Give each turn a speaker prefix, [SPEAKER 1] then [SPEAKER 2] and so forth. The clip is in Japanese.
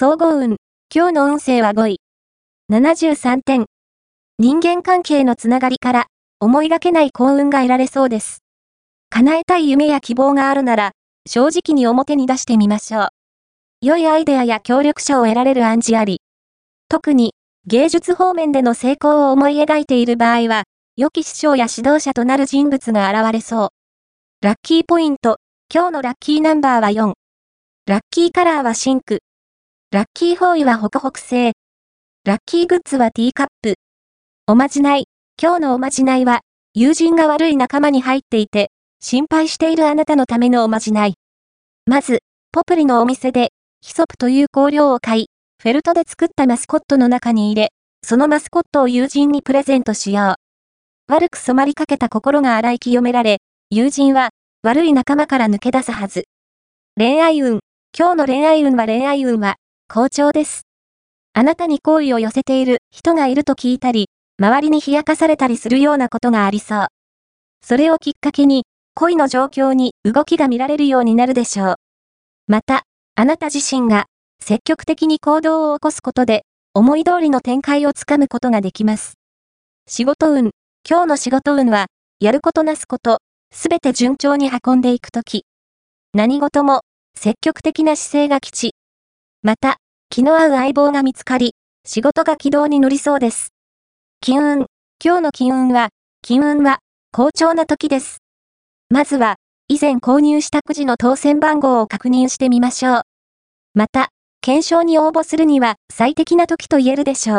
[SPEAKER 1] 総合運。今日の運勢は5位。73点。人間関係のつながりから、思いがけない幸運が得られそうです。叶えたい夢や希望があるなら、正直に表に出してみましょう。良いアイデアや協力者を得られる暗示あり。特に、芸術方面での成功を思い描いている場合は、良き師匠や指導者となる人物が現れそう。ラッキーポイント。今日のラッキーナンバーは4。ラッキーカラーは真紅。ラッキーフォーイはホクホク製。ラッキーグッズはティーカップ。おまじない。今日のおまじないは、友人が悪い仲間に入っていて、心配しているあなたのためのおまじない。まず、ポプリのお店で、ヒソプという香料を買い、フェルトで作ったマスコットの中に入れ、そのマスコットを友人にプレゼントしよう。悪く染まりかけた心が洗い清められ、友人は、悪い仲間から抜け出すはず。恋愛運。今日の恋愛運は恋愛運は、好調です。あなたに好意を寄せている人がいると聞いたり、周りに冷やかされたりするようなことがありそう。それをきっかけに、恋の状況に動きが見られるようになるでしょう。また、あなた自身が積極的に行動を起こすことで、思い通りの展開をつかむことができます。仕事運。今日の仕事運は、やることなすこと、すべて順調に運んでいくとき。何事も、積極的な姿勢が吉。また、気の合う相棒が見つかり、仕事が軌道に乗りそうです。金運。今日の金運は、金運は、好調な時です。まずは、以前購入したくじの当選番号を確認してみましょう。また、検証に応募するには最適な時と言えるでしょう。